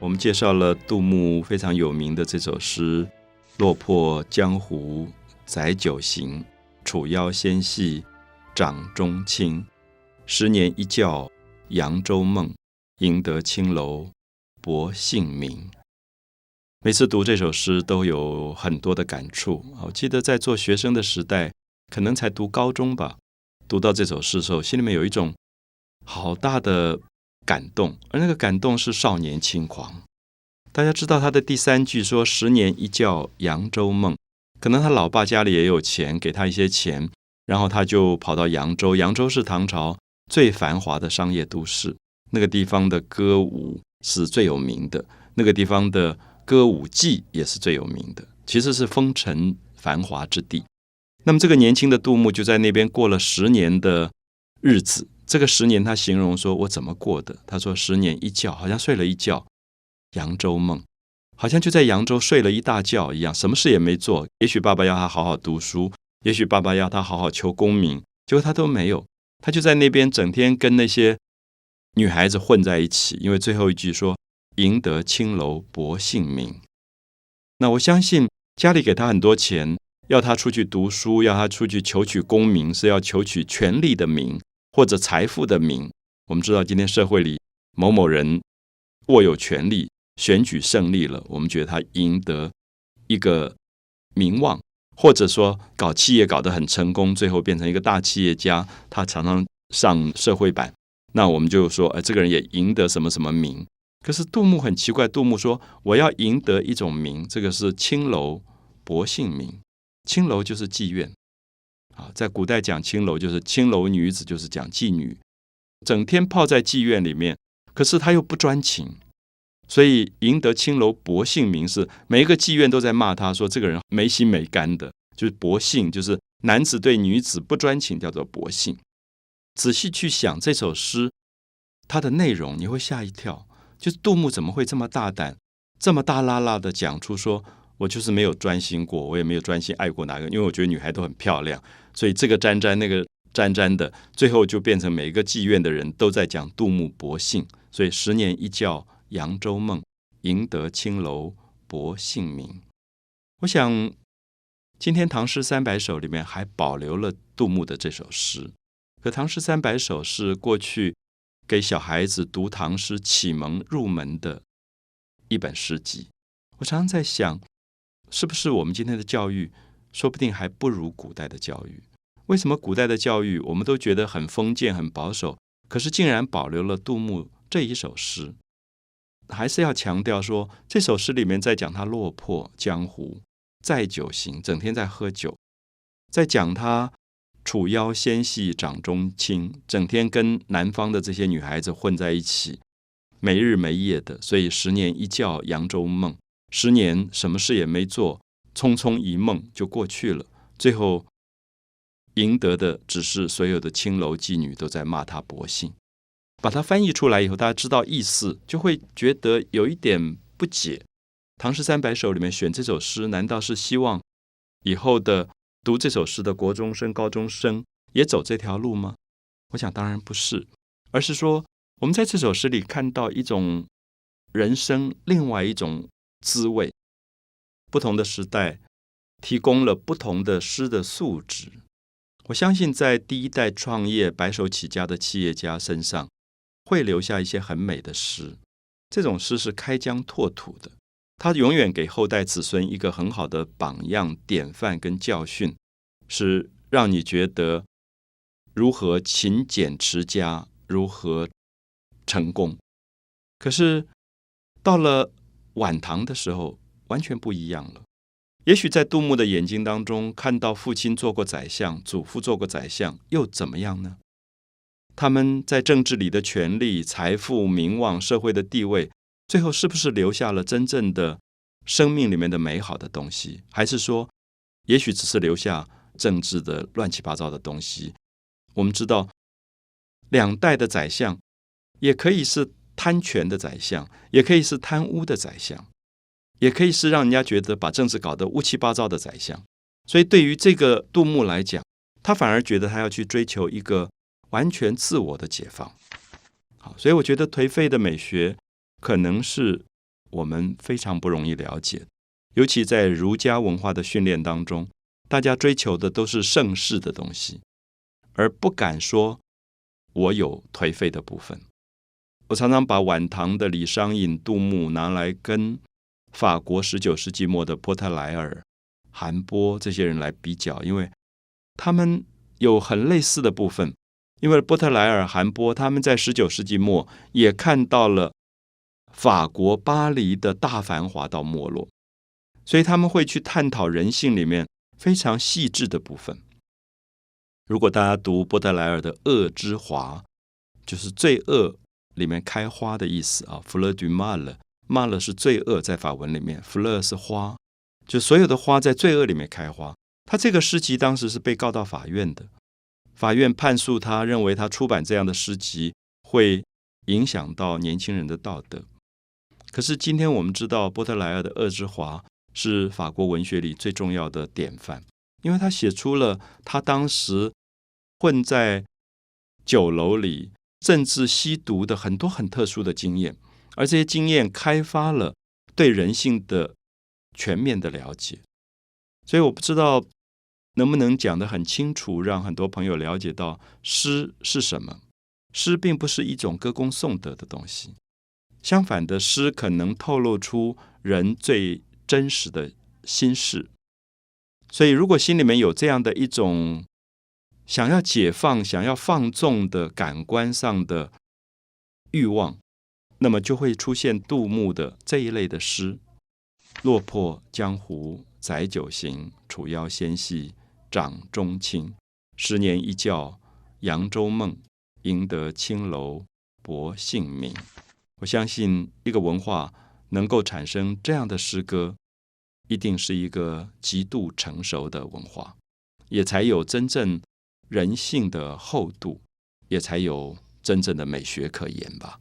我们介绍了杜牧非常有名的这首诗：“落魄江湖载酒行，楚腰纤细掌中轻。十年一觉扬州梦，赢得青楼薄幸名。”每次读这首诗都有很多的感触。我记得在做学生的时代，可能才读高中吧，读到这首诗的时候，心里面有一种好大的感动，而那个感动是少年轻狂。大家知道他的第三句说“十年一觉扬州梦”，可能他老爸家里也有钱，给他一些钱，然后他就跑到扬州。扬州是唐朝最繁华的商业都市，那个地方的歌舞是最有名的，那个地方的。歌舞伎也是最有名的，其实是风尘繁华之地。那么这个年轻的杜牧就在那边过了十年的日子。这个十年，他形容说：“我怎么过的？”他说：“十年一觉，好像睡了一觉，扬州梦，好像就在扬州睡了一大觉一样，什么事也没做。也许爸爸要他好好读书，也许爸爸要他好好求功名，结果他都没有。他就在那边整天跟那些女孩子混在一起。因为最后一句说。”赢得青楼薄幸名，那我相信家里给他很多钱，要他出去读书，要他出去求取功名，是要求取权力的名或者财富的名。我们知道今天社会里某某人握有权力，选举胜利了，我们觉得他赢得一个名望，或者说搞企业搞得很成功，最后变成一个大企业家，他常常上社会版，那我们就说，哎，这个人也赢得什么什么名。可是杜牧很奇怪，杜牧说：“我要赢得一种名，这个是青楼薄幸名。青楼就是妓院啊，在古代讲青楼就是青楼女子，就是讲妓女，整天泡在妓院里面。可是她又不专情，所以赢得青楼薄幸名是每一个妓院都在骂他说这个人没心没肝的，就是薄幸，就是男子对女子不专情，叫做薄幸。仔细去想这首诗，它的内容你会吓一跳。”就是杜牧怎么会这么大胆，这么大拉拉的讲出说，我就是没有专心过，我也没有专心爱过哪个，因为我觉得女孩都很漂亮，所以这个沾沾那个沾沾的，最后就变成每一个妓院的人都在讲杜牧薄幸，所以十年一觉扬州梦，赢得青楼薄幸名。我想今天唐诗三百首里面还保留了杜牧的这首诗，可唐诗三百首是过去。给小孩子读唐诗启蒙入门的一本诗集，我常常在想，是不是我们今天的教育，说不定还不如古代的教育？为什么古代的教育我们都觉得很封建、很保守，可是竟然保留了杜牧这一首诗？还是要强调说，这首诗里面在讲他落魄江湖，载酒行，整天在喝酒，在讲他。楚腰纤细掌中轻，整天跟南方的这些女孩子混在一起，没日没夜的，所以十年一觉扬州梦，十年什么事也没做，匆匆一梦就过去了。最后赢得的只是所有的青楼妓女都在骂他薄幸。把它翻译出来以后，大家知道意思，就会觉得有一点不解。《唐诗三百首》里面选这首诗，难道是希望以后的？读这首诗的国中生、高中生也走这条路吗？我想当然不是，而是说我们在这首诗里看到一种人生另外一种滋味。不同的时代提供了不同的诗的素质。我相信在第一代创业、白手起家的企业家身上，会留下一些很美的诗。这种诗是开疆拓土的。它永远给后代子孙一个很好的榜样、典范跟教训，是让你觉得如何勤俭持家，如何成功。可是到了晚唐的时候，完全不一样了。也许在杜牧的眼睛当中，看到父亲做过宰相，祖父做过宰相，又怎么样呢？他们在政治里的权力、财富、名望、社会的地位。最后是不是留下了真正的生命里面的美好的东西，还是说，也许只是留下政治的乱七八糟的东西？我们知道，两代的宰相也可以是贪权的宰相，也可以是贪污的宰相，也可以是让人家觉得把政治搞得乌七八糟的宰相。所以，对于这个杜牧来讲，他反而觉得他要去追求一个完全自我的解放。好，所以我觉得颓废的美学。可能是我们非常不容易了解。尤其在儒家文化的训练当中，大家追求的都是盛世的东西，而不敢说我有颓废的部分。我常常把晚唐的李商隐、杜牧拿来跟法国十九世纪末的波特莱尔、韩波这些人来比较，因为他们有很类似的部分。因为波特莱尔、韩波他们在十九世纪末也看到了法国巴黎的大繁华到没落，所以他们会去探讨人性里面非常细致的部分。如果大家读波特莱尔的《恶之华》，就是罪恶。里面开花的意思啊，fleur 骂了是罪恶，在法文里面，fleur 是花，就所有的花在罪恶里面开花。他这个诗集当时是被告到法院的，法院判诉他，认为他出版这样的诗集会影响到年轻人的道德。可是今天我们知道，波特莱尔的《恶之华》是法国文学里最重要的典范，因为他写出了他当时混在酒楼里。甚至吸毒的很多很特殊的经验，而这些经验开发了对人性的全面的了解。所以我不知道能不能讲得很清楚，让很多朋友了解到诗是什么。诗并不是一种歌功颂德的东西，相反的，诗可能透露出人最真实的心事。所以，如果心里面有这样的一种，想要解放、想要放纵的感官上的欲望，那么就会出现杜牧的这一类的诗：“落魄江湖载酒行，楚腰纤细掌中轻。十年一觉扬州梦，赢得青楼薄幸名。”我相信，一个文化能够产生这样的诗歌，一定是一个极度成熟的文化，也才有真正。人性的厚度，也才有真正的美学可言吧。